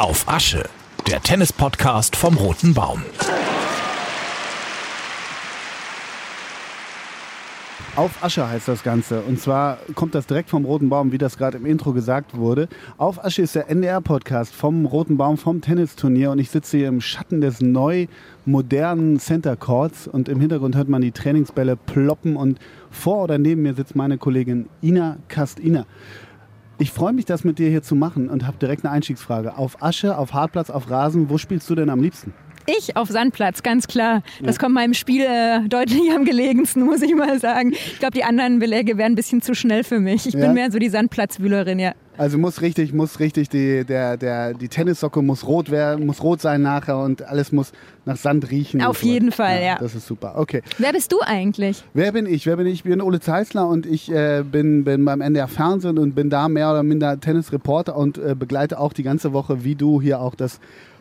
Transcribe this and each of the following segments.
Auf Asche, der Tennis-Podcast vom Roten Baum. Auf Asche heißt das Ganze. Und zwar kommt das direkt vom Roten Baum, wie das gerade im Intro gesagt wurde. Auf Asche ist der NDR-Podcast vom Roten Baum, vom Tennisturnier. Und ich sitze hier im Schatten des neu modernen Center Courts. Und im Hintergrund hört man die Trainingsbälle ploppen. Und vor oder neben mir sitzt meine Kollegin Ina Kast-Ina. Ich freue mich, das mit dir hier zu machen und habe direkt eine Einstiegsfrage. Auf Asche, auf Hartplatz, auf Rasen, wo spielst du denn am liebsten? Ich auf Sandplatz, ganz klar. Das kommt meinem Spiel äh, deutlich am gelegensten, muss ich mal sagen. Ich glaube, die anderen Beläge wären ein bisschen zu schnell für mich. Ich Ja? bin mehr so die Sandplatzwühlerin, ja. Also muss richtig, muss richtig, die, der, der, die Tennissocke muss rot werden, muss rot sein nachher und alles muss nach Sand riechen. Auf und so. jeden Fall, ja. Das ist super. Okay. Wer bist du eigentlich? Wer bin ich? Wer bin ich? Ich bin Ole Zeisler und ich äh, bin, bin beim NDR Fernsehen und bin da mehr oder minder Tennisreporter und äh, begleite auch die ganze Woche, wie du hier auch das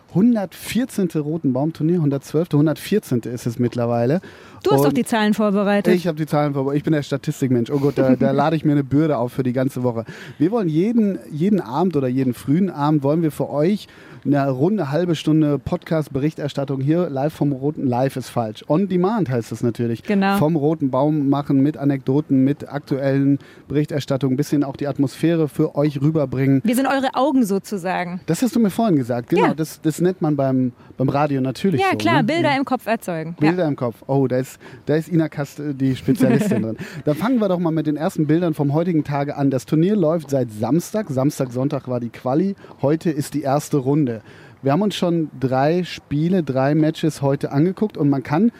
114. Roten Baumturnier, 112. 114. ist es mittlerweile. Du hast Und doch die Zahlen vorbereitet. ich habe die Zahlen vorbei. Ich bin der Statistikmensch. Oh Gott, da, da lade ich mir eine Bürde auf für die ganze Woche. Wir wollen jeden, jeden Abend oder jeden frühen Abend wollen wir für euch eine runde halbe Stunde Podcast-Berichterstattung hier live vom Roten. Live ist falsch. On Demand heißt es natürlich. Genau. Vom Roten Baum machen mit Anekdoten, mit aktuellen Berichterstattungen, ein bisschen auch die Atmosphäre für euch rüberbringen. Wir sind eure Augen sozusagen. Das hast du mir vorhin gesagt. Genau, Ja. das, das nennt man beim, beim Radio natürlich Ja, so. klar, ne? Bilder im Kopf erzeugen. Bilder im Kopf. Oh, da ist, da ist Ina Kast äh, die Spezialistin drin. Dann fangen wir doch mal mit den ersten Bildern vom heutigen Tage an. Das Turnier läuft seit Samstag. Samstag, Sonntag war die Quali. Heute ist die erste Runde. Wir haben uns schon drei Spiele, drei Matches heute angeguckt und man kann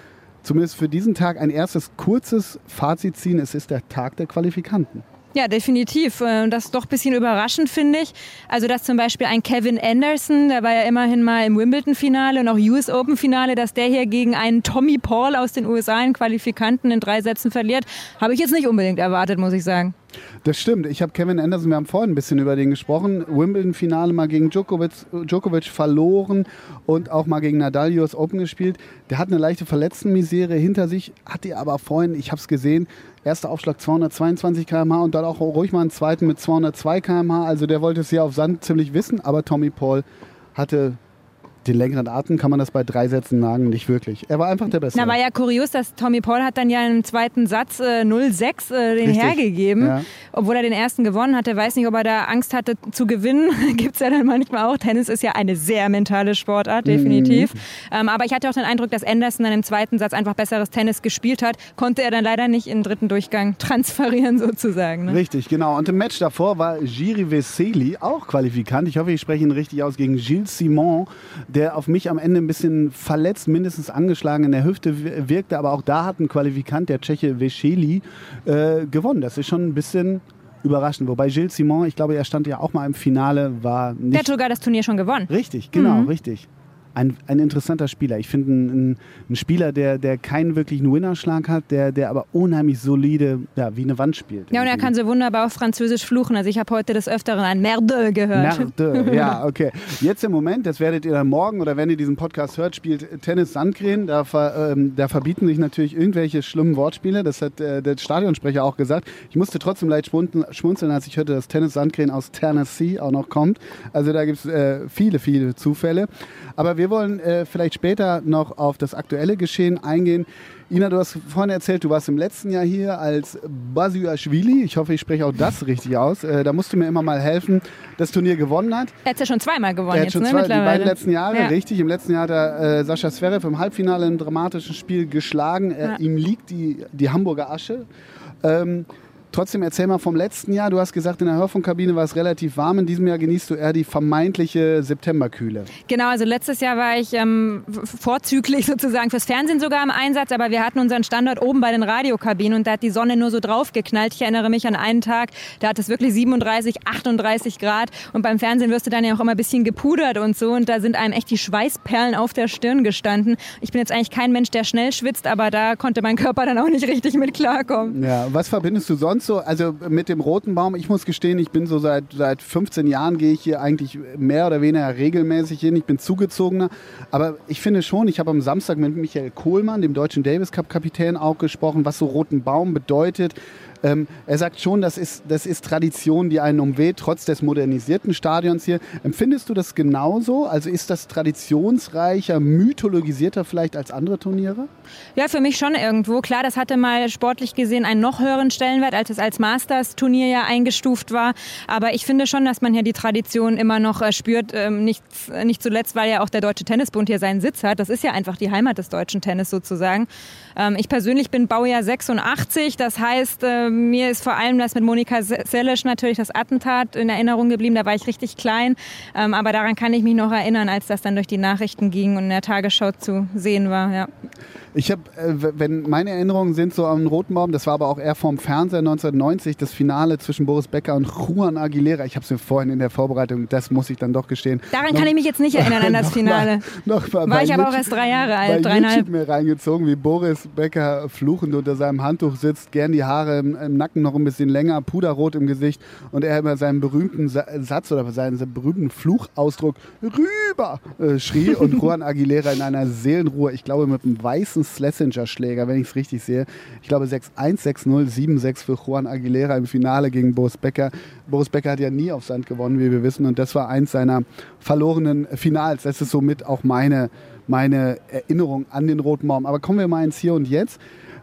zumindest für diesen Tag ein erstes kurzes Fazit ziehen. Es ist der Tag der Qualifikanten. Ja, definitiv. Äh, Das ist doch ein bisschen überraschend, finde ich. Also, dass zum Beispiel ein Kevin Anderson, der war ja immerhin mal im Wimbledon-Finale und auch US Open-Finale, dass der hier gegen einen Tommy Paul aus den USA in Qualifikanten in drei Sätzen verliert, habe ich jetzt nicht unbedingt erwartet, muss ich sagen. Das stimmt. Ich habe Kevin Anderson, wir haben vorhin ein bisschen über den gesprochen. Wimbledon-Finale mal gegen Djokovic, Djokovic verloren und auch mal gegen Nadal US Open gespielt. Der hat eine leichte Verletztenmisere hinter sich, hat die aber vorhin, ich habe es gesehen, erster Aufschlag 222 km/h und dann auch ruhig mal einen zweiten mit 202 km/h. Also der wollte es hier auf Sand ziemlich wissen, aber Tommy Paul hatte den längeren Atem, kann man das bei drei Sätzen sagen, nicht wirklich. Er war einfach der Beste. Na, war ja kurios, dass Tommy Paul hat dann ja im zweiten Satz äh, 0-6 äh, den Richtig. hergegeben, Ja. obwohl er den ersten gewonnen hatte. Weiß nicht, ob er da Angst hatte zu gewinnen. Gibt's ja dann manchmal auch. Tennis ist ja eine sehr mentale Sportart, definitiv. Mhm. Ähm, aber ich hatte auch den Eindruck, dass Anderson dann im zweiten Satz einfach besseres Tennis gespielt hat. Konnte er dann leider nicht im dritten Durchgang transferieren sozusagen. Ne? Richtig, genau. Und im Match davor war Giri Veseli, auch Qualifikant. Ich hoffe, ich spreche ihn richtig aus, gegen Gilles Simon, der auf mich am Ende ein bisschen verletzt, mindestens angeschlagen in der Hüfte wir- wirkte. Aber auch da hat ein Qualifikant, der Tscheche Veseli, äh, gewonnen. Das ist schon ein bisschen überraschend. Wobei Gilles Simon, ich glaube, er stand ja auch mal im Finale, war Der nicht hat sogar das Turnier schon gewonnen. Richtig, genau, richtig. Ein, ein interessanter Spieler. Ich finde einen, einen Spieler, der, der keinen wirklichen Winnerschlag hat, der, der aber unheimlich solide, ja, wie eine Wand spielt. Ja, und er kann so wunderbar auf Französisch fluchen. Also ich habe heute des Öfteren ein Merde gehört. Merde. Ja, okay. Jetzt im Moment, das werdet ihr dann morgen oder wenn ihr diesen Podcast hört, spielt Tennis Sandgren. Da, ver, ähm, da verbieten sich natürlich irgendwelche schlimmen Wortspiele. Das hat äh, der Stadionsprecher auch gesagt. Ich musste trotzdem leicht schmunzeln, schmunzeln als ich hörte, dass Tennis Sandgren aus Tennessee auch noch kommt. Also da gibt es äh, viele, viele Zufälle. Aber wir wollen äh, vielleicht später noch auf das aktuelle Geschehen eingehen. Ina, du hast vorhin erzählt, du warst im letzten Jahr hier als Basiuashvili. Ich hoffe, ich spreche auch das richtig aus. Äh, da musst du mir immer mal helfen, das Turnier gewonnen hat. Er hat ja schon zweimal gewonnen Er hat jetzt, schon ne, zwei, die beiden letzten Jahre, Ja. richtig. Im letzten Jahr hat er äh, Sascha Zverev im Halbfinale im dramatischen Spiel geschlagen. Äh, Ja. Ihm liegt die, die Hamburger Asche. Ähm, Trotzdem erzähl mal vom letzten Jahr. Du hast gesagt, in der Hörfunkkabine war es relativ warm. In diesem Jahr genießt du eher die vermeintliche Septemberkühle. Genau, also letztes Jahr war ich ähm, vorzüglich sozusagen fürs Fernsehen sogar im Einsatz, aber wir hatten unseren Standort oben bei den Radiokabinen und da hat die Sonne nur so drauf geknallt. Ich erinnere mich an einen Tag, da hat es wirklich 37, 38 Grad und beim Fernsehen wirst du dann ja auch immer ein bisschen gepudert und so und da sind einem echt die Schweißperlen auf der Stirn gestanden. Ich bin jetzt eigentlich kein Mensch, der schnell schwitzt, aber da konnte mein Körper dann auch nicht richtig mit klarkommen. Ja, was verbindest du sonst so? Also mit dem roten Baum, ich muss gestehen, ich bin so seit, seit 15 Jahren gehe ich hier eigentlich mehr oder weniger regelmäßig hin. Ich bin zugezogener. Aber ich finde schon, ich habe am Samstag mit Michael Kohlmann, dem deutschen Davis Cup Kapitän, auch gesprochen, was so roten Baum bedeutet. Ähm, er sagt schon, das ist, das ist Tradition, die einen umweht, trotz des modernisierten Stadions hier. Empfindest du das genauso? Also ist das traditionsreicher, mythologisierter vielleicht als andere Turniere? Ja, für mich schon irgendwo. Klar, das hatte mal sportlich gesehen einen noch höheren Stellenwert, als es als Masters-Turnier ja eingestuft war. Aber ich finde schon, dass man hier die Tradition immer noch äh, spürt. Ähm, nicht, nicht zuletzt, weil ja auch der Deutsche Tennisbund hier seinen Sitz hat. Das ist ja einfach die Heimat des deutschen Tennis sozusagen. Ähm, ich persönlich bin Baujahr 86. Das heißt, äh, mir ist vor allem das mit Monika Seles natürlich das Attentat in Erinnerung geblieben. Da war ich richtig klein. Ähm, aber daran kann ich mich noch erinnern, als das dann durch die Nachrichten ging und in der Tagesschau zu sehen war. Ja. Ich habe, äh, wenn meine Erinnerungen sind so am Roten Baum, das war aber auch eher vom Fernseher 1990, das Finale zwischen Boris Becker und Juan Aguilera. Ich habe es mir vorhin in der Vorbereitung, das muss ich dann doch gestehen. Daran noch, kann ich mich jetzt nicht erinnern an das Finale. noch noch war ich aber auch erst drei Jahre alt, dreieinhalb. Ich mir reingezogen, wie Boris Becker fluchend unter seinem Handtuch sitzt, gern die Haare im, im, Nacken noch ein bisschen länger, puderrot im Gesicht und er über seinen berühmten Satz oder seinen berühmten Fluchausdruck rüber äh, schrie und Juan Aguilera in einer Seelenruhe, ich glaube mit einem weißen Schlesinger-Schläger, wenn ich es richtig sehe. Ich glaube 6-1, 6-0, 7-6 für Juan Aguilera im Finale gegen Boris Becker. Boris Becker hat ja nie auf Sand gewonnen, wie wir wissen. Und das war eins seiner verlorenen Finals. Das ist somit auch meine, meine Erinnerung an den Roten Baum. Aber kommen wir mal ins Hier und Jetzt.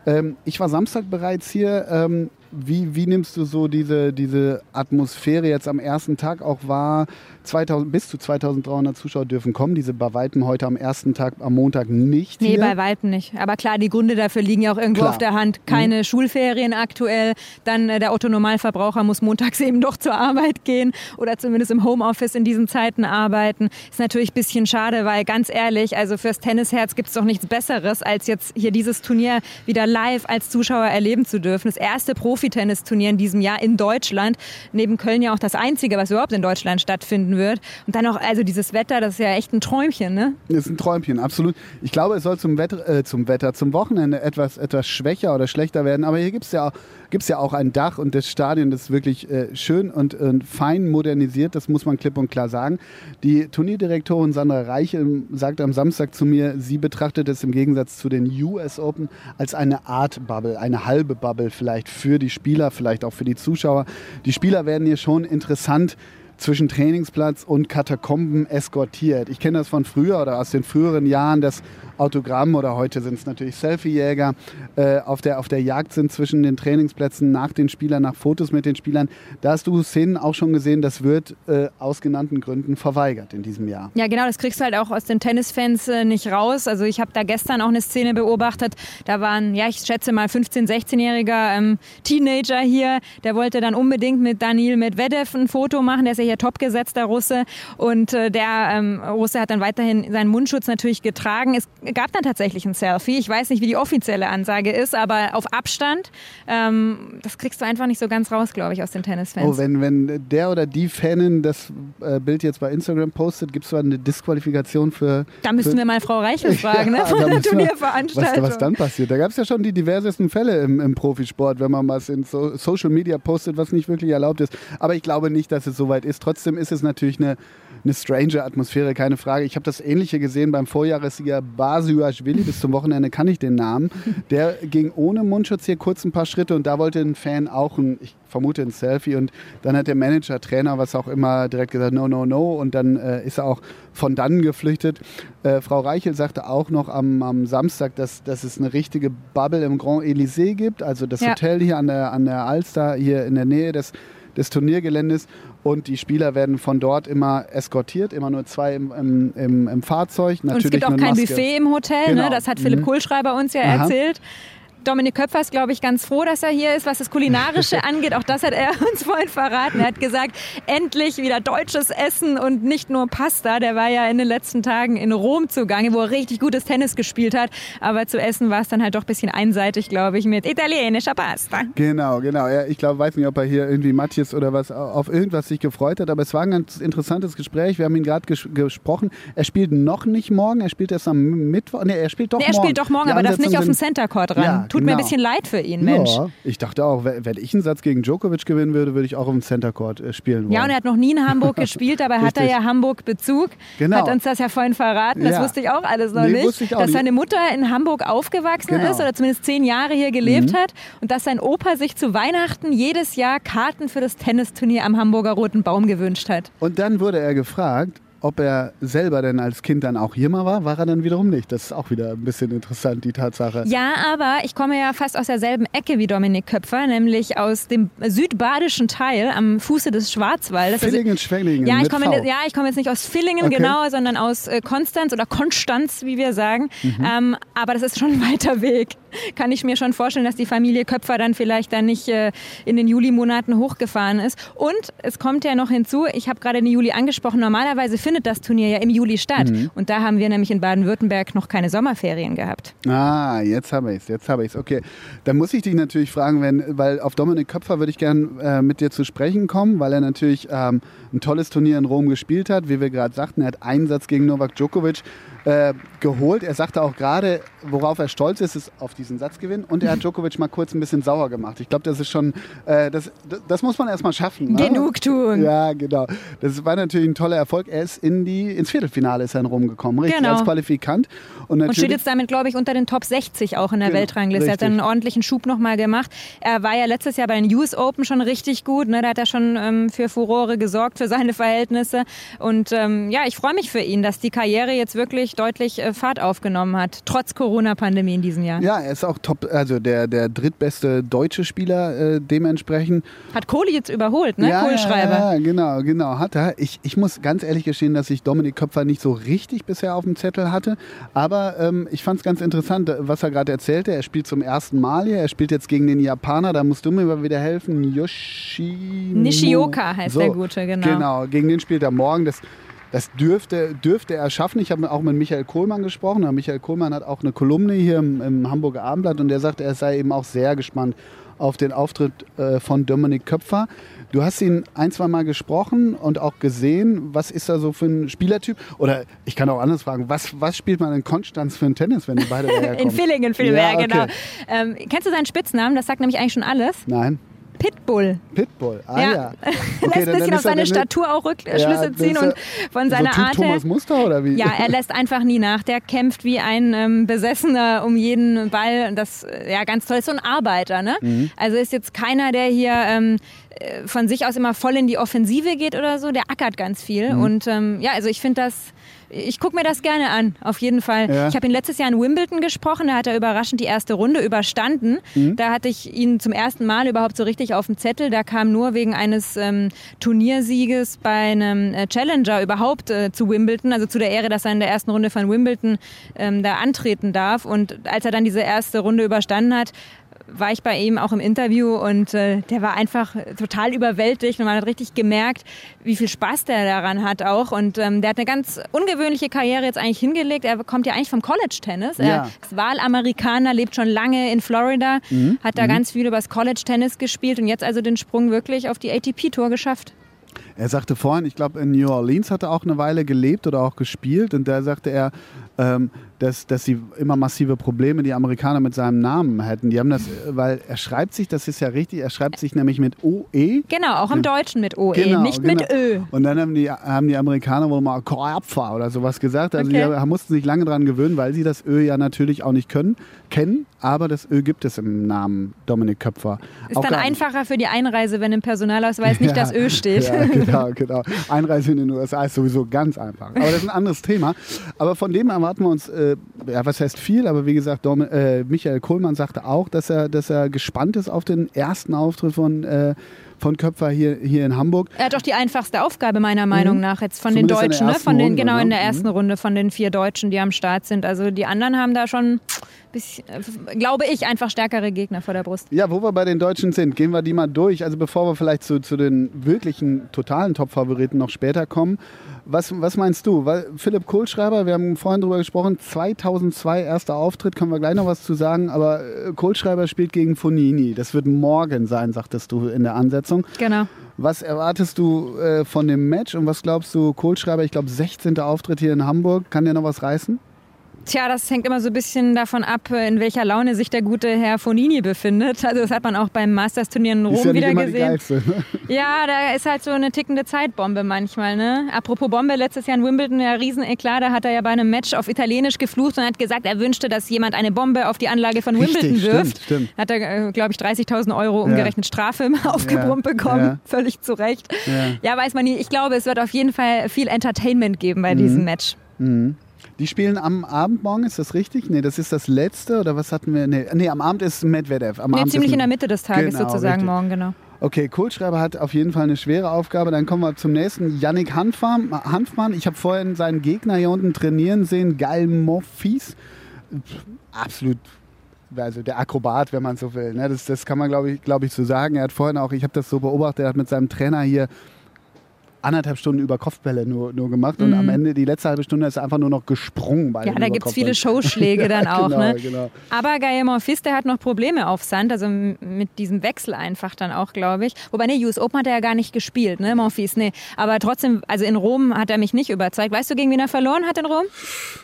Ähm, ich war Samstag bereits hier. Ähm, wie, wie nimmst du so diese, diese Atmosphäre jetzt am ersten Tag auch wahr? 2000, bis zu 2300 Zuschauer dürfen kommen. Diese bei Weitem heute am ersten Tag, am Montag nicht. Nee, hier. bei Weitem nicht. Aber klar, die Gründe dafür liegen ja auch irgendwo klar. auf der Hand. Keine mhm. Schulferien aktuell. Dann äh, der Otto-Normalverbraucher muss montags eben doch zur Arbeit gehen oder zumindest im Homeoffice in diesen Zeiten arbeiten. Ist natürlich ein bisschen schade, weil ganz ehrlich, also fürs Tennisherz gibt es doch nichts Besseres, als jetzt hier dieses Turnier wieder live als Zuschauer erleben zu dürfen. Das erste Profi-Tennisturnier in diesem Jahr in Deutschland. Neben Köln ja auch das einzige, was überhaupt in Deutschland stattfinden wird. Und dann noch, also dieses Wetter, das ist ja echt ein Träumchen, ne? Das ist ein Träumchen, absolut. Ich glaube, es soll zum Wetter, äh, zum Wetter, zum Wochenende etwas, etwas schwächer oder schlechter werden. Aber hier gibt es ja, gibt's ja auch ein Dach und das Stadion ist wirklich äh, schön und äh, fein modernisiert, das muss man klipp und klar sagen. Die Turnierdirektorin Sandra Reiche sagte am Samstag zu mir, sie betrachtet es im Gegensatz zu den US Open als eine Art Bubble, eine halbe Bubble vielleicht für die Spieler, vielleicht auch für die Zuschauer. Die Spieler werden hier schon interessant zwischen Trainingsplatz und Katakomben eskortiert. Ich kenne das von früher oder aus den früheren Jahren, dass Autogramm oder heute sind es natürlich Selfie-Jäger äh, auf, der, auf der Jagd sind zwischen den Trainingsplätzen nach den Spielern, nach Fotos mit den Spielern. Da hast du Szenen auch schon gesehen, das wird äh, aus genannten Gründen verweigert in diesem Jahr. Ja, genau, das kriegst du halt auch aus den Tennisfans äh, nicht raus. Also ich habe da gestern auch eine Szene beobachtet. Da waren, ja, ich schätze mal 15-, 16-jähriger ähm, Teenager hier. Der wollte dann unbedingt mit Daniel Medvedev ein Foto machen. Der ist ja hier topgesetzter Russe. Und äh, der ähm, Russe hat dann weiterhin seinen Mundschutz natürlich getragen. Es gab dann tatsächlich ein Selfie. Ich weiß nicht, wie die offizielle Ansage ist, aber auf Abstand. Ähm, das kriegst du einfach nicht so ganz raus, glaube ich, aus den Tennisfans. Oh, wenn, wenn der oder die Fanin das äh, Bild jetzt bei Instagram postet, gibt es zwar eine Disqualifikation für. Da müssten für wir mal Frau Reichel fragen, ja, ne? Von der Turnierveranstaltung. Was, was, dann passiert. Da gab es ja schon die diversesten Fälle im, im Profisport, wenn man was in so Social Media postet, was nicht wirklich erlaubt ist. Aber ich glaube nicht, dass es soweit ist. Trotzdem ist es natürlich eine eine strange Atmosphäre, keine Frage. Ich habe das Ähnliche gesehen beim Vorjahressieger Basiuashvili. Bis zum Wochenende kann ich den Namen. Der ging ohne Mundschutz hier kurz ein paar Schritte und da wollte ein Fan auch ein, ich vermute ein Selfie und dann hat der Manager, Trainer, was auch immer, direkt gesagt, no, no, no und dann äh, ist er auch von dann geflüchtet. Äh, Frau Reichel sagte auch noch am, am Samstag, dass, dass es eine richtige Bubble im Grand Elysée gibt, also das ja. Hotel hier an der, an der Alster, hier in der Nähe des des Turniergeländes und die Spieler werden von dort immer eskortiert, immer nur zwei im, im, im, im Fahrzeug. Natürlich und es gibt auch kein Maske. Buffet im Hotel, ne? genau. ne? das hat Philipp mhm. Kohlschreiber uns ja Aha. erzählt. Dominik Köpfer ist, glaube ich, ganz froh, dass er hier ist, was das Kulinarische angeht. Auch das hat er uns vorhin verraten. Er hat gesagt, endlich wieder deutsches Essen und nicht nur Pasta. Der war ja in den letzten Tagen in Rom zugange, wo er richtig gutes Tennis gespielt hat. Aber zu essen war es dann halt doch ein bisschen einseitig, glaube ich, mit italienischer Pasta. Genau, genau. Ja, ich glaube, weiß nicht, ob er hier irgendwie Matthias oder was auf irgendwas sich gefreut hat. Aber es war ein ganz interessantes Gespräch. Wir haben ihn gerade ges gesprochen. Er spielt noch nicht morgen. Er spielt erst am Mittwoch. Nee, er spielt doch nee, er morgen. Er spielt doch morgen, aber darf nicht auf dem Center Court ran. Ja, Tut mir ein Genau. bisschen leid für ihn, Mensch. Ja, ich dachte auch, wenn ich einen Satz gegen Djokovic gewinnen würde, würde ich auch im Center Court äh, spielen wollen. Ja, und er hat noch nie in Hamburg gespielt, aber hat er ja Hamburg-Bezug. Genau. Hat uns das ja vorhin verraten. Das Ja. wusste ich auch alles noch Nee, nicht. dass nicht. seine Mutter in Hamburg aufgewachsen Genau. Mhm. ist oder zumindest zehn Jahre hier gelebt hat und dass sein Opa sich zu Weihnachten jedes Jahr Karten für das Tennisturnier am Hamburger Roten Baum gewünscht hat. Und dann wurde er gefragt, ob er selber denn als Kind dann auch hier mal war, war er dann wiederum nicht. Das ist auch wieder ein bisschen interessant, die Tatsache. Ja, aber ich komme ja fast aus derselben Ecke wie Dominik Köpfer, nämlich aus dem südbadischen Teil am Fuße des Schwarzwaldes. Also- Villingen, Schwenningen Ja, ich komme, ja, ich komme jetzt nicht aus Villingen, Okay. genau, sondern aus äh, Konstanz oder Konstanz, wie wir sagen. Mhm. Ähm, aber das ist schon ein weiter Weg. Kann ich mir schon vorstellen, dass die Familie Köpfer dann vielleicht dann nicht äh, in den Julimonaten hochgefahren ist. Und es kommt ja noch hinzu, ich habe gerade den Juli angesprochen, normalerweise findet das Turnier ja im Juli statt. Mhm. Und da haben wir nämlich in Baden-Württemberg noch keine Sommerferien gehabt. Ah, jetzt habe ich es, jetzt habe ich es. Okay, dann muss ich dich natürlich fragen, wenn, weil auf Dominik Köpfer würde ich gern äh, mit dir zu sprechen kommen, weil er natürlich ähm, ein tolles Turnier in Rom gespielt hat. Wie wir gerade sagten, er hat einen Satz gegen Novak Djokovic äh, geholt. Er sagte auch gerade, worauf er stolz ist, ist auf diesen Satzgewinn. Und er hat Djokovic mal kurz ein bisschen sauer gemacht. Ich glaube, das ist schon, äh, das, das muss man erstmal schaffen. Ne? Genugtuung. Ja, genau. Das war natürlich ein toller Erfolg. Er ist in die, ins Viertelfinale ist er in Rom gekommen, richtig, Genau. als Qualifikant. Und, Und steht jetzt damit, glaube ich, unter den Top 60 auch in der Genau, Weltrangliste. Er hat einen ordentlichen Schub nochmal gemacht. Er war ja letztes Jahr bei den US Open schon richtig gut. Ne? Da hat er schon ähm, für Furore gesorgt, für seine Verhältnisse. Und ähm, ja, ich freue mich für ihn, dass die Karriere jetzt wirklich deutlich äh, Fahrt aufgenommen hat, trotz Corona-Pandemie in diesem Jahr. Ja, er ist auch top, also der, der drittbeste deutsche Spieler äh, dementsprechend. Hat Kohli jetzt überholt, ne? ja, Kohlschreiber. Ja, ja, genau, genau, hat er. Ich, ich muss ganz ehrlich gestehen, dass ich Dominik Köpfer nicht so richtig bisher auf dem Zettel hatte. Aber ähm, ich fand es ganz interessant, was er gerade erzählte. Er spielt zum ersten Mal hier. Er spielt jetzt gegen den Japaner. Da musst du mir mal wieder helfen. Yoshi. Nishioka heißt der Gute, genau. Genau, gegen den spielt er morgen. Das, das dürfte, dürfte er schaffen. Ich habe auch mit Michael Kohlmann gesprochen. Michael Kohlmann hat auch eine Kolumne hier im, im Hamburger Abendblatt und der sagt, er sei eben auch sehr gespannt auf den Auftritt äh, von Dominik Köpfer. Du hast ihn ein, zwei Mal gesprochen und auch gesehen. Was ist er so für ein Spielertyp? Oder ich kann auch anders fragen, was, was spielt man in Konstanz für ein Tennis, wenn die beide daherkommen? In Villingen vielmehr, Ja, okay. genau. Ähm, kennst du seinen Spitznamen? Das sagt nämlich eigentlich schon alles. Nein, Pitbull. Pitbull. Ah Ja. ja. lässt ein bisschen auf seine Statur auch Rückschlüsse Ja, ziehen und von seiner so typ Art. Thomas Muster oder wie? Ja, er lässt einfach nie nach. Der kämpft wie ein ähm, Besessener um jeden Ball. Das äh, ja ganz toll. Ist so ein Arbeiter, ne? Mhm. Also ist jetzt keiner, der hier ähm, äh, von sich aus immer voll in die Offensive geht oder so. Der ackert ganz viel. Mhm. Und ähm, ja, also ich finde das. Ich gucke mir das gerne an, auf jeden Fall. Ja. Ich habe ihn letztes Jahr in Wimbledon gesprochen, da hat er überraschend die erste Runde überstanden. Mhm. Da hatte ich ihn zum ersten Mal überhaupt so richtig auf dem Zettel. Da kam nur wegen eines ähm, Turniersieges bei einem äh, Challenger überhaupt äh, zu Wimbledon, also zu der Ehre, dass er in der ersten Runde von Wimbledon ähm, da antreten darf. Und als er dann diese erste Runde überstanden hat, war ich bei ihm auch im Interview und äh, der war einfach total überwältigt und man hat richtig gemerkt, wie viel Spaß der daran hat auch. Und ähm, der hat eine ganz ungewöhnliche Karriere jetzt eigentlich hingelegt. Er kommt ja eigentlich vom College-Tennis. Ja. Er ist Wahlamerikaner, lebt schon lange in Florida, hat da ganz viel übers College-Tennis gespielt und jetzt also den Sprung wirklich auf die ATP-Tour geschafft. Er sagte vorhin, ich glaube in New Orleans hat er auch eine Weile gelebt oder auch gespielt und da sagte er, ähm, dass, dass sie immer massive Probleme die Amerikaner mit seinem Namen hätten. Die haben das, weil er schreibt sich, das ist ja richtig, er schreibt sich nämlich mit OE. Genau, auch im Deutschen mit OE, Genau, nicht mit genau. Ö. Und dann haben die, haben die Amerikaner wohl mal Korapfa oder sowas gesagt. Also Okay. die mussten sich lange dran gewöhnen, weil sie das Ö ja natürlich auch nicht können, kennen. Aber das Ö gibt es im Namen Dominik Köpfer. Ist Auch dann einfacher für die Einreise, wenn im Personalausweis nicht Ja, das Ö steht. Ja, genau, genau. Einreise in den USA ist sowieso ganz einfach. Aber das ist ein anderes Thema. Aber von dem erwarten wir uns, äh, ja, was heißt viel, aber wie gesagt, Dom, äh, Michael Kohlmann sagte auch, dass er, dass er gespannt ist auf den ersten Auftritt von, äh, von Köpfer hier, hier in Hamburg. Er hat auch die einfachste Aufgabe meiner Meinung nach jetzt von den Mhm. Zumindest in der Deutschen, ne? von den Runde, genau ne? in der Mhm. ersten Runde von den vier Deutschen, die am Start sind. Also die anderen haben da schon, bisschen, glaube ich, einfach stärkere Gegner vor der Brust. Ja, wo wir bei den Deutschen sind, gehen wir die mal durch. Also bevor wir vielleicht zu, zu den wirklichen totalen Top-Favoriten noch später kommen. Was, was meinst du? Weil Philipp Kohlschreiber, wir haben vorhin drüber gesprochen, 2002 erster Auftritt, können wir gleich noch was zu sagen. Aber äh, Kohlschreiber spielt gegen Fonini. Das wird morgen sein, sagtest du in der Ansetzung. Genau. Was erwartest du äh, von dem Match und was glaubst du, Kohlschreiber, ich glaube 16. Auftritt hier in Hamburg, kann der noch was reißen? Tja, das hängt immer so ein bisschen davon ab, in welcher Laune sich der gute Herr Fonini befindet. Also das hat man auch beim Masters-Turnier in Rom ist ja wieder immer gesehen. Die geilste, ne? Ja, da ist halt so eine tickende Zeitbombe manchmal. Ne? Apropos Bombe, letztes Jahr in Wimbledon, ja Rieseneklat, da hat er ja bei einem Match auf Italienisch geflucht und hat gesagt, er wünschte, dass jemand eine Bombe auf die Anlage von Richtig, Wimbledon stimmt, wirft. stimmt. Hat er, glaube ich, 30.000 Euro umgerechnet Strafe aufgebrummt Ja, bekommen. ja. Völlig zu Recht. Ja. Ja. weiß man nie. Ich glaube, es wird auf jeden Fall viel Entertainment geben Mhm. bei diesem Match. Die spielen am Abend morgen, ist das richtig? Nee, das ist das letzte oder was hatten wir? Nee, nee am Abend ist Medvedev. Am Nee, Abend ziemlich in der Mitte des Tages Genau, sozusagen richtig. morgen, genau. Okay, Kohlschreiber hat auf jeden Fall eine schwere Aufgabe. Dann kommen wir zum nächsten. Yannick Hanfmann. Hanfmann. Ich habe vorhin seinen Gegner hier unten trainieren sehen. Geil Moffis. Absolut. Also der Akrobat, wenn man so will. Ne? Das, das kann man, glaube ich, glaub ich, so sagen. Er hat vorhin auch, ich habe das so beobachtet, er hat mit seinem Trainer hier anderthalb Stunden über Kopfbälle nur, nur gemacht und am Ende die letzte halbe Stunde ist einfach nur noch gesprungen bei Mhm. Ja, da gibt es viele. Showschläge dann auch. genau, ne? genau. Aber Gael Monfils, der hat noch Probleme auf Sand, also mit diesem Wechsel einfach dann auch, glaube ich. Wobei, ne, US Open hat er ja gar nicht gespielt, ne, Monfils, ne. Aber trotzdem, also in Rom hat er mich nicht überzeugt. Weißt du, gegen wen er verloren hat in Rom?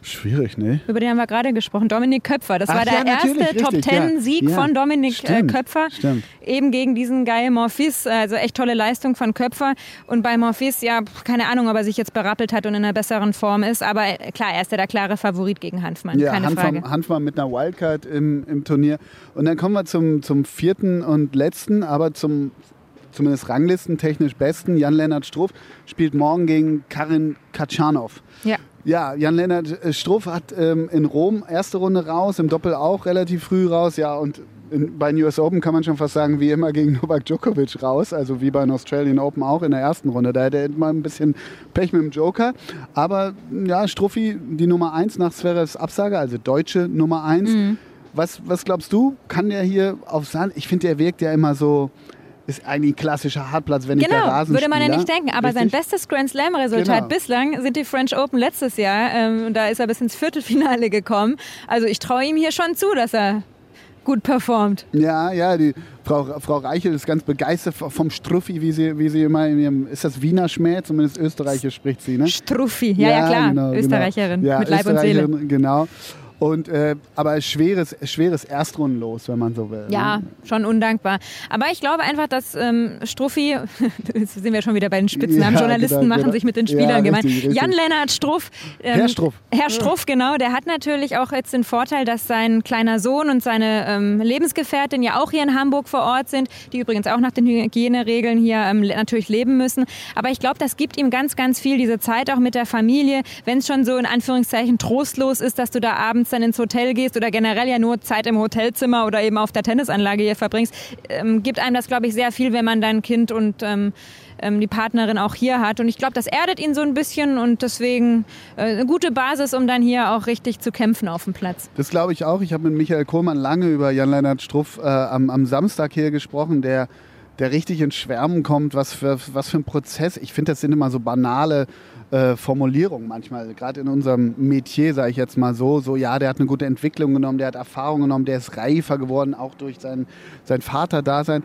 Schwierig, ne? Über den haben wir gerade gesprochen, Dominik Köpfer. Das Ach war der ja, erste Top-Ten-Sieg ja. Von Dominik äh, stimmt, Köpfer. stimmt. Eben gegen diesen Gael Monfils, also echt tolle Leistung von Köpfer. Und bei Monfils, ja, keine Ahnung, ob er sich jetzt berappelt hat und in einer besseren Form ist. Aber äh, klar, er ist ja der klare Favorit gegen Hanfmann, Ja, keine Frage. Hanfmann, Hanfmann mit einer Wildcard im, im Turnier. Und dann kommen wir zum, zum vierten und letzten, aber zum zumindest ranglistentechnisch besten. Jan-Lennart Struff spielt morgen gegen Karin Katschanov. Ja. Ja, Jan-Lennart äh, Struff hat ähm, in Rom erste Runde raus, im Doppel auch relativ früh raus. Ja, und in, bei den US Open kann man schon fast sagen, wie immer gegen Novak Djokovic raus. Also wie bei den Australian Open auch in der ersten Runde. Da hätte er mal ein bisschen Pech mit dem Joker. Aber ja, Struffi, die Nummer 1 nach Zverevs Absage, also deutsche Nummer 1. Was, was glaubst du? Kann der hier auf Sand? Ich finde, der wirkt ja immer so, ist eigentlich ein klassischer Hartplatz, wenn nicht der Genau, Rasenspieler. würde man ja nicht denken. Aber sein Richtig? bestes Grand Slam-Resultat Genau. bislang sind die French Open letztes Jahr. Ähm, und da ist er bis ins Viertelfinale gekommen. Also ich traue ihm hier schon zu, dass er gut performt. Ja, ja, die Frau, Frau Reichel ist ganz begeistert vom Struffi, wie sie, wie sie immer in ihrem, ist das Wiener Schmäh? Zumindest Österreichisch spricht sie, ne? Struffi, ja, ja, klar. genau, Österreicherin genau. Ja, mit Leib und Seele. Genau. Und, äh, aber schweres, schweres Erstrundenlos, wenn man so will. Ja, Ne? schon undankbar. Aber ich glaube einfach, dass ähm, Struffi, jetzt sind wir schon wieder bei den Spitznamen, Ja, Journalisten genau, machen genau. sich mit den Ja, Spielern gemein. richtig, richtig. Jan-Lennart Struff. ähm, Herr Struff. Herr Struff, genau. Der hat natürlich auch jetzt den Vorteil, dass sein kleiner Sohn und seine ähm, Lebensgefährtin ja auch hier in Hamburg vor Ort sind, die übrigens auch nach den Hygieneregeln hier ähm, natürlich leben müssen. Aber ich glaube, das gibt ihm ganz, ganz viel, diese Zeit auch mit der Familie. Wenn es schon so in Anführungszeichen trostlos ist, dass du da abends dann ins Hotel gehst oder generell ja nur Zeit im Hotelzimmer oder eben auf der Tennisanlage hier verbringst, ähm, gibt einem das, glaube ich, sehr viel, wenn man dein Kind und ähm, ähm, die Partnerin auch hier hat. Und ich glaube, das erdet ihn so ein bisschen und deswegen äh, eine gute Basis, um dann hier auch richtig zu kämpfen auf dem Platz. Das glaube ich auch. Ich habe mit Michael Kohlmann lange über Jan-Lennart Struff äh, am, am Samstag hier gesprochen, der, der richtig ins Schwärmen kommt, was für, was für ein Prozess. Ich finde, das sind immer so banale äh, Formulierungen manchmal, gerade in unserem Metier, sage ich jetzt mal so, so ja, der hat eine gute Entwicklung genommen, der hat Erfahrung genommen, der ist reifer geworden, auch durch sein, sein Vater-Dasein.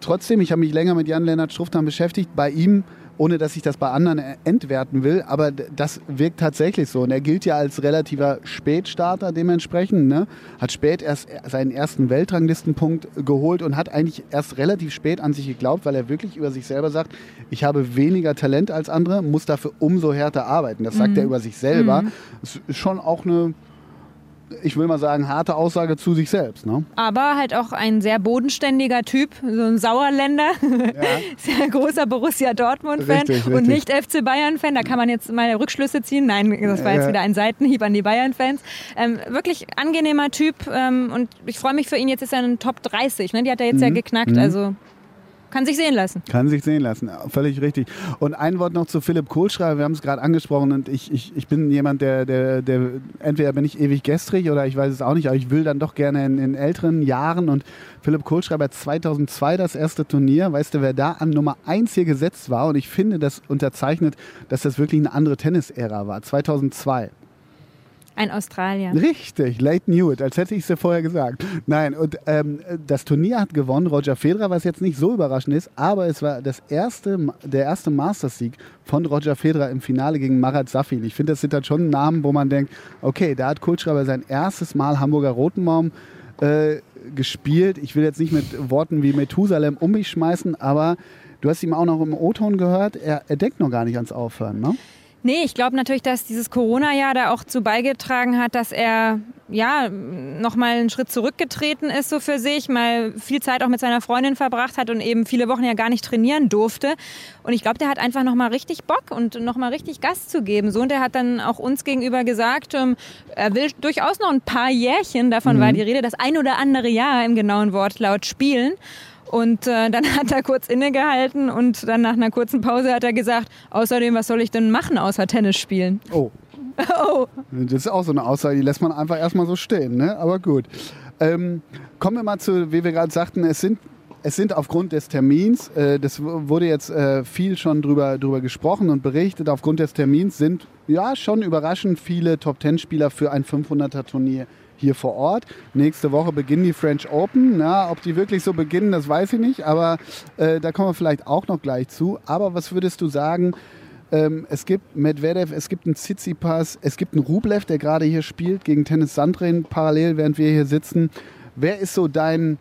Trotzdem, ich habe mich länger mit Jan-Lennart Struff dann beschäftigt, bei ihm ohne dass ich das bei anderen äh, entwerten will, aber das wirkt tatsächlich so. Und er gilt ja als relativer Spätstarter dementsprechend, ne? hat spät erst seinen ersten Weltranglistenpunkt geholt und hat eigentlich erst relativ spät an sich geglaubt, weil er wirklich über sich selber sagt, ich habe weniger Talent als andere, muss dafür umso härter arbeiten. Das sagt er über sich selber. Das ist schon auch eine, ich will mal sagen, harte Aussage zu sich selbst. Ne? Aber halt auch ein sehr bodenständiger Typ, so ein Sauerländer, sehr großer Borussia Dortmund-Fan und nicht FC Bayern-Fan. Da kann man jetzt mal Rückschlüsse ziehen. Nein, das war jetzt Ja. wieder ein Seitenhieb an die Bayern-Fans. Ähm, wirklich angenehmer Typ ähm, und ich freue mich für ihn. Jetzt ist er in den Top 30. Ne? Die hat er jetzt Mhm. ja geknackt. Also kann sich sehen lassen. Kann sich sehen lassen, völlig richtig. Und ein Wort noch zu Philipp Kohlschreiber, wir haben es gerade angesprochen und ich, ich, ich bin jemand, der, der, der, entweder bin ich ewig gestrig oder ich weiß es auch nicht, aber ich will dann doch gerne in, in älteren Jahren und Philipp Kohlschreiber 2002 das erste Turnier, weißt du, wer da an Nummer 1 hier gesetzt war und ich finde, das unterzeichnet, dass das wirklich eine andere Tennis-Ära war, 2002. Ein Australier. Richtig, Leighton Hewitt, als hätte ich es ja vorher gesagt. Nein, und ähm, das Turnier hat gewonnen Roger Federer, was jetzt nicht so überraschend ist, aber es war das erste, der erste Masters-Sieg von Roger Federer im Finale gegen Marat Safin. Ich finde, das sind dann schon Namen, wo man denkt, okay, da hat Kultschreiber sein erstes Mal Hamburger Rotenbaum äh, gespielt. Ich will jetzt nicht mit Worten wie Methusalem um mich schmeißen, aber du hast ihm auch noch im O-Ton gehört, er, er denkt noch gar nicht ans Aufhören, ne? Nee, ich glaube natürlich, dass dieses Corona-Jahr da auch zu beigetragen hat, dass er ja nochmal einen Schritt zurückgetreten ist so für sich, mal viel Zeit auch mit seiner Freundin verbracht hat und eben viele Wochen ja gar nicht trainieren durfte. Und ich glaube, der hat einfach nochmal richtig Bock und nochmal richtig Gas zu geben. So und der hat dann auch uns gegenüber gesagt, ähm, er will durchaus noch ein paar Jährchen, davon mhm. war die Rede, das ein oder andere Jahr im genauen Wortlaut spielen. Und äh, dann hat er kurz innegehalten und dann nach einer kurzen Pause hat er gesagt, außerdem, was soll ich denn machen außer Tennis spielen? Oh. oh. Das ist auch so eine Aussage, die lässt man einfach erstmal so stehen, ne? aber gut. Ähm, kommen wir mal zu, wie wir gerade sagten, es sind es sind aufgrund des Termins, äh, das wurde jetzt äh, viel schon drüber, drüber gesprochen und berichtet, aufgrund des Termins sind ja schon überraschend viele Top-10-Spieler für ein 500er-Turnier hier vor Ort. Nächste Woche beginnen die French Open. Na, ob die wirklich so beginnen, das weiß ich nicht, aber äh, da kommen wir vielleicht auch noch gleich zu. Aber was würdest du sagen? Ähm, es gibt Medvedev, es gibt einen Tsitsipas, es gibt einen Rublev, der gerade hier spielt gegen Tennis Sandrin parallel, während wir hier sitzen. Wer ist so dein,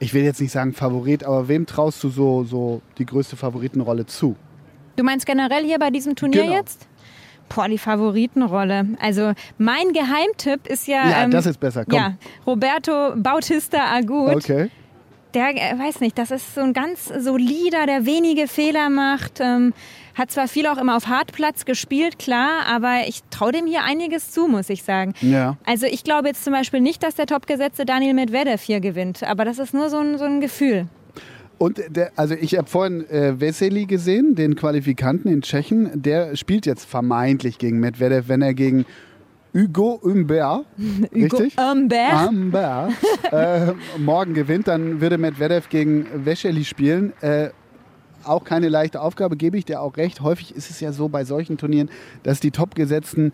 ich will jetzt nicht sagen Favorit, aber wem traust du so, so die größte Favoritenrolle zu? Du meinst generell hier bei diesem Turnier genau. jetzt? Boah, die Favoritenrolle. Also mein Geheimtipp ist ja. Ja, ähm, das ist besser. Komm. Ja, Roberto Bautista Agut. Okay. Der, äh, weiß nicht, das ist so ein ganz solider, der wenige Fehler macht. Ähm, hat zwar viel auch immer auf Hartplatz gespielt, klar, aber ich traue dem hier einiges zu, muss ich sagen. Ja. Also ich glaube jetzt zum Beispiel nicht, dass der topgesetzte Daniel Medvedev hier gewinnt, aber das ist nur so ein, so ein Gefühl. Und der, also ich habe vorhin äh, Veseli gesehen, den Qualifikanten in Tschechien. Der spielt jetzt vermeintlich gegen Medvedev, wenn er gegen Hugo Humbert, richtig? Humbert. Humbert äh, morgen gewinnt, dann würde Medvedev gegen Veseli spielen. Äh, auch keine leichte Aufgabe, gebe ich dir auch recht. Häufig ist es ja so bei solchen Turnieren, dass die Topgesetzten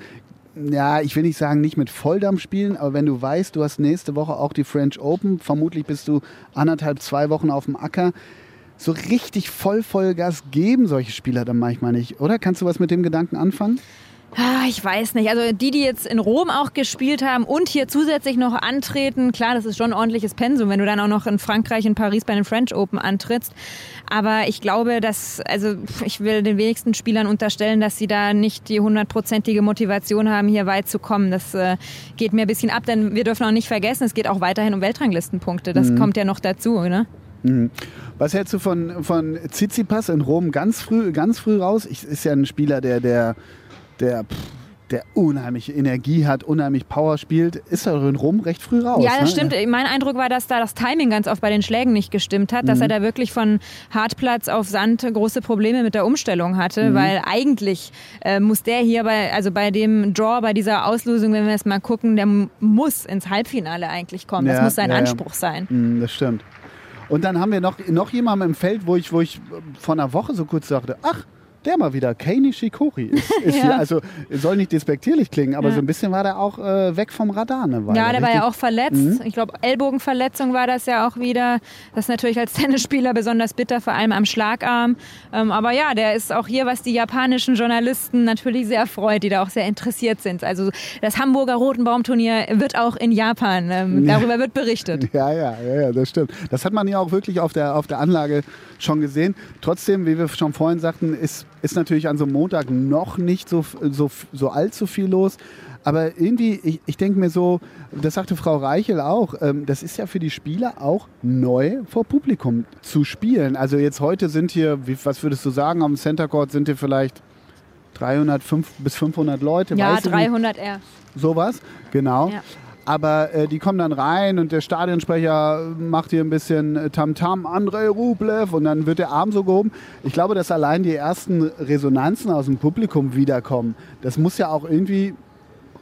ja, ich will nicht sagen, nicht mit Volldampf spielen, aber wenn du weißt, du hast nächste Woche auch die French Open, vermutlich bist du anderthalb, zwei Wochen auf dem Acker, so richtig voll Vollgas geben solche Spieler dann manchmal nicht, oder? Kannst du was mit dem Gedanken anfangen? Ah, ich weiß nicht. Also die, die jetzt in Rom auch gespielt haben und hier zusätzlich noch antreten, klar, das ist schon ein ordentliches Pensum, wenn du dann auch noch in Frankreich, in Paris bei den French Open antrittst. Aber ich glaube, dass, also ich will den wenigsten Spielern unterstellen, dass sie da nicht die hundertprozentige Motivation haben, hier weit zu kommen. Das äh, geht mir ein bisschen ab, denn wir dürfen auch nicht vergessen, es geht auch weiterhin um Weltranglistenpunkte. Das mhm. kommt ja noch dazu, ne? Mhm. Was hältst du von, von Tsitsipas in Rom ganz früh, ganz früh raus? Ich, ist ja ein Spieler, der, der der, der unheimlich Energie hat, unheimlich Power spielt, ist er in Rom recht früh raus. Ja, das ne? stimmt. Mein Eindruck war, dass da das Timing ganz oft bei den Schlägen nicht gestimmt hat, mhm. dass er da wirklich von Hartplatz auf Sand große Probleme mit der Umstellung hatte, mhm. weil eigentlich äh, muss der hier bei, also bei dem Draw, bei dieser Auslosung, wenn wir jetzt mal gucken, der muss ins Halbfinale eigentlich kommen. Ja, das muss sein ja, Anspruch sein. Mhm, das stimmt. Und dann haben wir noch, noch jemanden im Feld, wo ich, wo ich vor einer Woche so kurz sagte, ach, der mal wieder, Kei Nishikori. Ist, ist ja. also soll nicht despektierlich klingen, aber ja. so ein bisschen war der auch äh, weg vom Radar. Ne, ja, der war ja auch verletzt. Mhm. Ich glaube, Ellbogenverletzung war das ja auch wieder. Das ist natürlich als Tennisspieler besonders bitter, vor allem am Schlagarm. Ähm, aber ja, der ist auch hier, was die japanischen Journalisten natürlich sehr freut, die da auch sehr interessiert sind. Also das Hamburger Rotenbaumturnier wird auch in Japan. Ähm, darüber wird berichtet. Ja, ja, ja, ja, das stimmt. Das hat man ja auch wirklich auf der, auf der Anlage schon gesehen. Trotzdem, wie wir schon vorhin sagten, ist, ist natürlich an so einem Montag noch nicht so, so, so allzu viel los. Aber irgendwie, ich, ich denke mir so, das sagte Frau Reichel auch, ähm, das ist ja für die Spieler auch neu vor Publikum zu spielen. Also jetzt heute sind hier, wie, was würdest du sagen, am Center Court sind hier vielleicht 300 5, bis 500 Leute. Ja, 300 eher. Sowas, genau. Ja. Aber äh, die kommen dann rein und der Stadionsprecher macht hier ein bisschen äh, Tamtam, -Tam, Andrei Rublev und dann wird der Arm so gehoben. Ich glaube, dass allein die ersten Resonanzen aus dem Publikum wiederkommen. Das muss ja auch irgendwie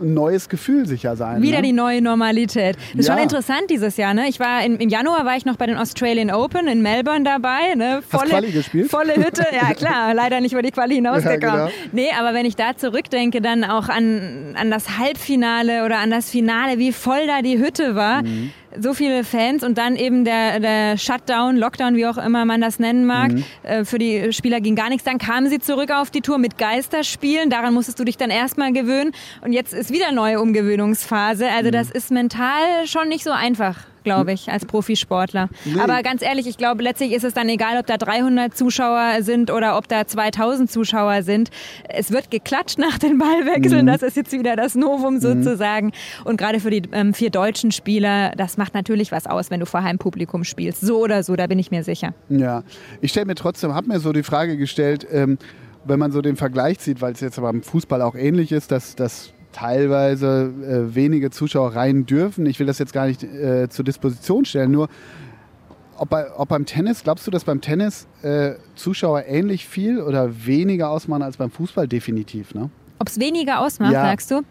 ein neues Gefühl sicher sein. Wieder ne? die neue Normalität. Das ist Ja. schon interessant dieses Jahr. Ne? Ich war im, im Januar war ich noch bei den Australian Open in Melbourne dabei. Ne? Hast Quali gespielt? Volle Hütte. Ja klar, leider nicht über die Quali hinausgekommen. Ja, genau. Nee, aber wenn ich da zurückdenke, dann auch an, an das Halbfinale oder an das Finale, wie voll da die Hütte war. Mhm. So viele Fans und dann eben der, der Shutdown, Lockdown, wie auch immer man das nennen mag. Mhm. Äh, Für die Spieler ging gar nichts. Dann kamen sie zurück auf die Tour mit Geisterspielen. Daran musstest du dich dann erstmal gewöhnen. Und jetzt ist wieder neue Umgewöhnungsphase. Also das ist mental schon nicht so einfach glaube ich, als Profisportler. Nee. Aber ganz ehrlich, ich glaube, letztlich ist es dann egal, ob da 300 Zuschauer sind oder ob da 2000 Zuschauer sind. Es wird geklatscht nach den Ballwechseln. Das ist jetzt wieder das Novum sozusagen. Und gerade für die ähm, vier deutschen Spieler, das macht natürlich was aus, wenn du vor Heimpublikum spielst. So oder so, da bin ich mir sicher. Ja, ich stelle mir trotzdem, habe mir so die Frage gestellt, ähm, wenn man so den Vergleich sieht, weil es jetzt aber im Fußball auch ähnlich ist, dass, dass teilweise äh, wenige Zuschauer rein dürfen. Ich will das jetzt gar nicht äh, zur Disposition stellen, nur ob, bei, ob beim Tennis, glaubst du, dass beim Tennis äh, Zuschauer ähnlich viel oder weniger ausmachen als beim Fußball? Definitiv, ne? Ob es weniger ausmacht, Ja. sagst du?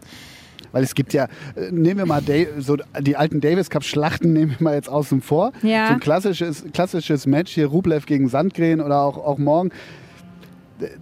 Weil es gibt ja, äh, nehmen wir mal so die alten Davis Cup Schlachten, nehmen wir mal jetzt außen vor. Ja. So ein klassisches, klassisches Match hier, Rublev gegen Sandgren oder auch, auch morgen.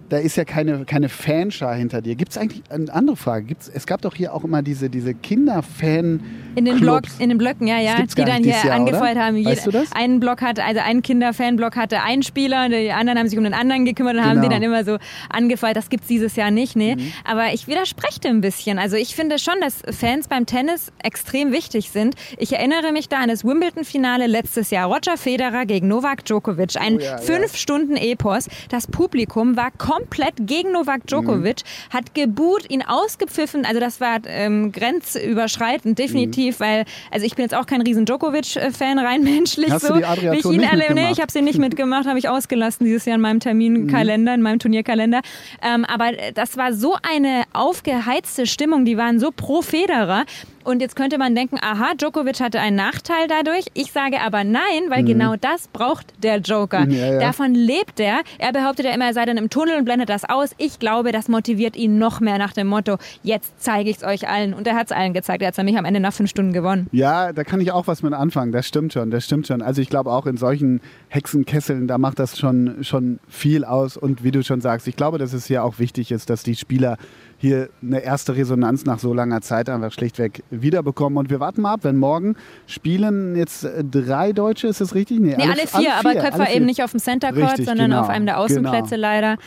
Da ist ja keine, keine Fanschar hinter dir. Gibt es eigentlich, eine andere Frage, gibt's, es gab doch hier auch immer diese, diese Kinderfan In den, Block, in den Blöcken, ja, ja, die dann hier Jahr, angefeuert oder? haben. Weißt du das? Ein Block hatte, also ein Kinderfanblock hatte einen Spieler, die anderen haben sich um den anderen gekümmert und haben Genau. die dann immer so angefeuert. Das gibt's dieses Jahr nicht, nee. Mhm. Aber ich widerspreche dem ein bisschen. Also ich finde schon, dass Fans beim Tennis extrem wichtig sind. Ich erinnere mich da an das Wimbledon-Finale letztes Jahr. Roger Federer gegen Novak Djokovic. Ein Oh ja, ja. fünf Stunden Epos. Das Publikum war komplett gegen Novak Djokovic, Mhm. hat geboot, ihn ausgepfiffen. Also das war ähm, grenzüberschreitend, definitiv, weil, also ich bin jetzt auch kein riesen Djokovic-Fan rein menschlich Hast so. du die Adria ich ihn nicht erlebe. Nee, mitgemacht? ich habe sie nicht mitgemacht, habe ich ausgelassen dieses Jahr in meinem Terminkalender, in meinem Turnierkalender. Ähm, aber das war so eine aufgeheizte Stimmung, die waren so pro Federer. Und jetzt könnte man denken, aha, Djokovic hatte einen Nachteil dadurch. Ich sage aber nein, weil genau das braucht der Joker. Mhm. Ja, ja. Davon lebt er. Er behauptet ja immer, er sei dann im Tunnel und blendet das aus. Ich glaube, das motiviert ihn noch mehr nach dem Motto, jetzt zeige ich es euch allen. Und er hat es allen gezeigt. Er hat es nämlich am Ende nach fünf Stunden gewonnen. Ja, da kann ich auch was mit anfangen. Das stimmt schon, das stimmt schon. Also ich glaube auch in solchen Hexenkesseln, da macht das schon, schon viel aus. Und wie du schon sagst, ich glaube, dass es hier auch wichtig ist, dass die Spieler hier eine erste Resonanz nach so langer Zeit einfach schlichtweg wiederbekommen. Und wir warten mal ab, wenn morgen spielen jetzt äh, drei Deutsche, ist das richtig? Nee, alle, vier, aber Köpfer alle vier. eben nicht auf dem Center Court, Richtig, sondern genau, auf einem der Außenplätze genau. leider.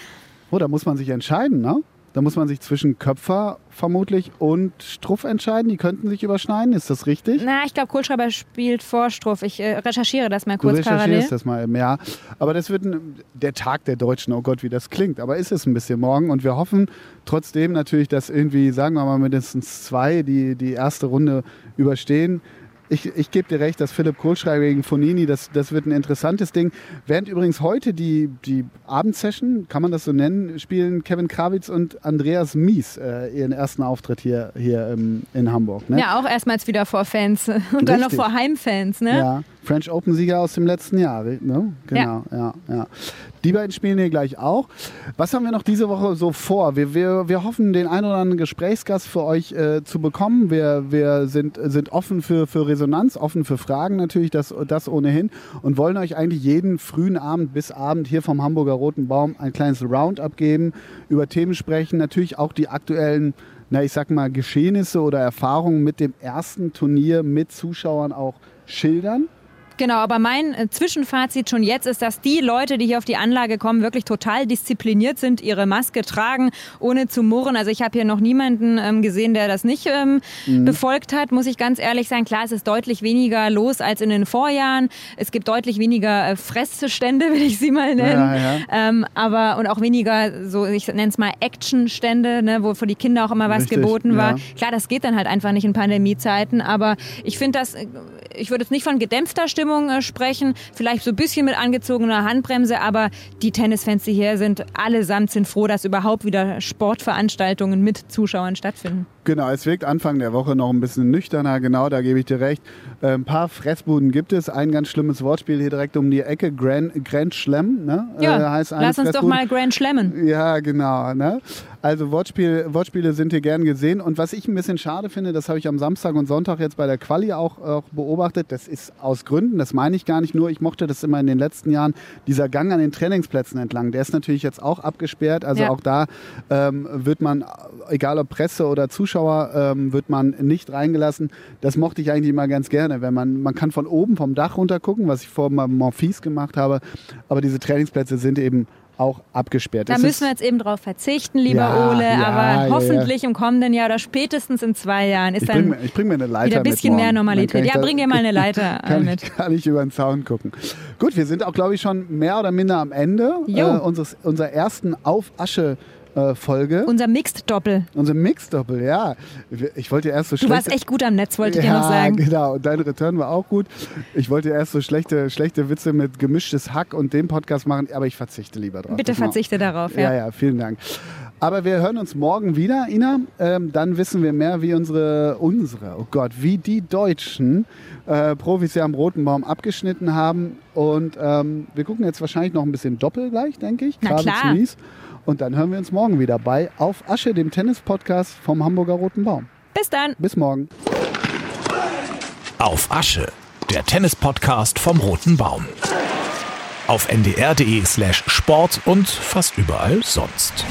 Oh, da muss man sich entscheiden, ne? Da muss man sich zwischen Köpfer vermutlich und Struff entscheiden. Die könnten sich überschneiden, ist das richtig? Na, ich glaube, Kohlschreiber spielt Vorstruff. Ich äh, recherchiere das mal Du kurz parallel. recherchierst das mal, ja. Aber das wird ein, der Tag der Deutschen, oh Gott, wie das klingt. Aber ist es ein bisschen morgen und wir hoffen trotzdem natürlich, dass irgendwie, sagen wir mal, mindestens zwei die, die erste Runde überstehen. Ich, ich gebe dir recht, dass Philipp Kohlschreiber gegen Fonini, das, das wird ein interessantes Ding. Während übrigens heute die, die Abendsession, kann man das so nennen, spielen Kevin Krawitz und Andreas Mies äh, ihren ersten Auftritt hier, hier ähm, in Hamburg. Ne? Ja, auch erstmals wieder vor Fans und dann noch Richtig. vor Heimfans, ne? Ja, French Open-Sieger aus dem letzten Jahr, ne? Genau, ja. ja, Die beiden spielen hier gleich auch. Was haben wir noch diese Woche so vor? Wir, wir, wir hoffen, den einen oder anderen Gesprächsgast für euch äh, zu bekommen. Wir, wir sind, sind offen für, für Resonanz, offen für Fragen natürlich, das, das ohnehin. Und wollen euch eigentlich jeden frühen Abend bis Abend hier vom Hamburger Roten Baum ein kleines Roundup geben, über Themen sprechen, natürlich auch die aktuellen na, ich sag mal, Geschehnisse oder Erfahrungen mit dem ersten Turnier mit Zuschauern auch schildern. Genau, aber mein äh, Zwischenfazit schon jetzt ist, dass die Leute, die hier auf die Anlage kommen, wirklich total diszipliniert sind, ihre Maske tragen, ohne zu murren. Also ich habe hier noch niemanden ähm, gesehen, der das nicht ähm, Mhm. befolgt hat, muss ich ganz ehrlich sein. Klar, es ist deutlich weniger los als in den Vorjahren. Es gibt deutlich weniger äh, Fressstände, will ich sie mal nennen. Ja, ja. Ähm, aber und auch weniger so, ich nenne es mal Actionstände, ne, wo für die Kinder auch immer was Richtig, geboten war. ja. Klar, das geht dann halt einfach nicht in Pandemiezeiten, aber ich finde das, äh, ich würde jetzt nicht von gedämpfter Stimmung äh, sprechen, vielleicht so ein bisschen mit angezogener Handbremse, aber die Tennisfans, die hier sind, allesamt sind froh, dass überhaupt wieder Sportveranstaltungen mit Zuschauern stattfinden. Genau, es wirkt Anfang der Woche noch ein bisschen nüchterner, genau, da gebe ich dir recht. Äh, ein paar Fressbuden gibt es. Ein ganz schlimmes Wortspiel hier direkt um die Ecke, Grand, Grand Schlemm, ne? Ja, äh, heißt lass uns doch mal Grand Schlemmen. Ja, genau. Ne? Also Wortspiel, Wortspiele sind hier gern gesehen. Und was ich ein bisschen schade finde, das habe ich am Samstag und Sonntag jetzt bei der Quali auch, auch beobachtet, das ist aus Gründen, das meine ich gar nicht nur, ich mochte das immer in den letzten Jahren, dieser Gang an den Trainingsplätzen entlang, der ist natürlich jetzt auch abgesperrt. Also Ja. auch da ähm, wird man, egal ob Presse oder Zuschauer, ähm, wird man nicht reingelassen. Das mochte ich eigentlich immer ganz gerne, wenn man, man kann von oben vom Dach runter gucken, was ich vor mal Morphis gemacht habe, aber diese Trainingsplätze sind eben auch abgesperrt. Da Es müssen wir jetzt eben drauf verzichten, lieber Ja, Ole. ja, aber ja, hoffentlich im kommenden Jahr oder spätestens in zwei Jahren ist Ich dann ich bring mir eine Leiter wieder ein bisschen mehr Normalität. Ja, bring dir mal eine Leiter kann mit. ich, kann ich über den Zaun gucken. Gut, wir sind auch, glaube ich, schon mehr oder minder am Ende äh, unseres, unserer ersten Auf Asche Folge. Unser Mixed-Doppel. Unser Mixdoppel, ja. Ich wollte erst so Du warst echt gut am Netz, wollte ich ja, dir noch sagen. genau. Und dein Return war auch gut. Ich wollte erst so schlechte, schlechte Witze mit gemischtes Hack und dem Podcast machen, aber ich verzichte lieber drauf. Bitte Das verzichte darauf. Ja, Ja. ja, vielen Dank. Aber wir hören uns morgen wieder, Ina. Ähm, dann wissen wir mehr, wie unsere, unsere, oh Gott, wie die Deutschen äh, Profis ja am Roten Baum abgeschnitten haben. Und ähm, wir gucken jetzt wahrscheinlich noch ein bisschen Doppel gleich, denke ich. Na klar. Und dann hören wir uns morgen wieder bei Auf Asche, dem Tennis-Podcast vom Hamburger Roten Baum. Bis dann. Bis morgen. Auf Asche, der Tennis-Podcast vom Roten Baum. Auf ndr.de slash Sport und fast überall sonst.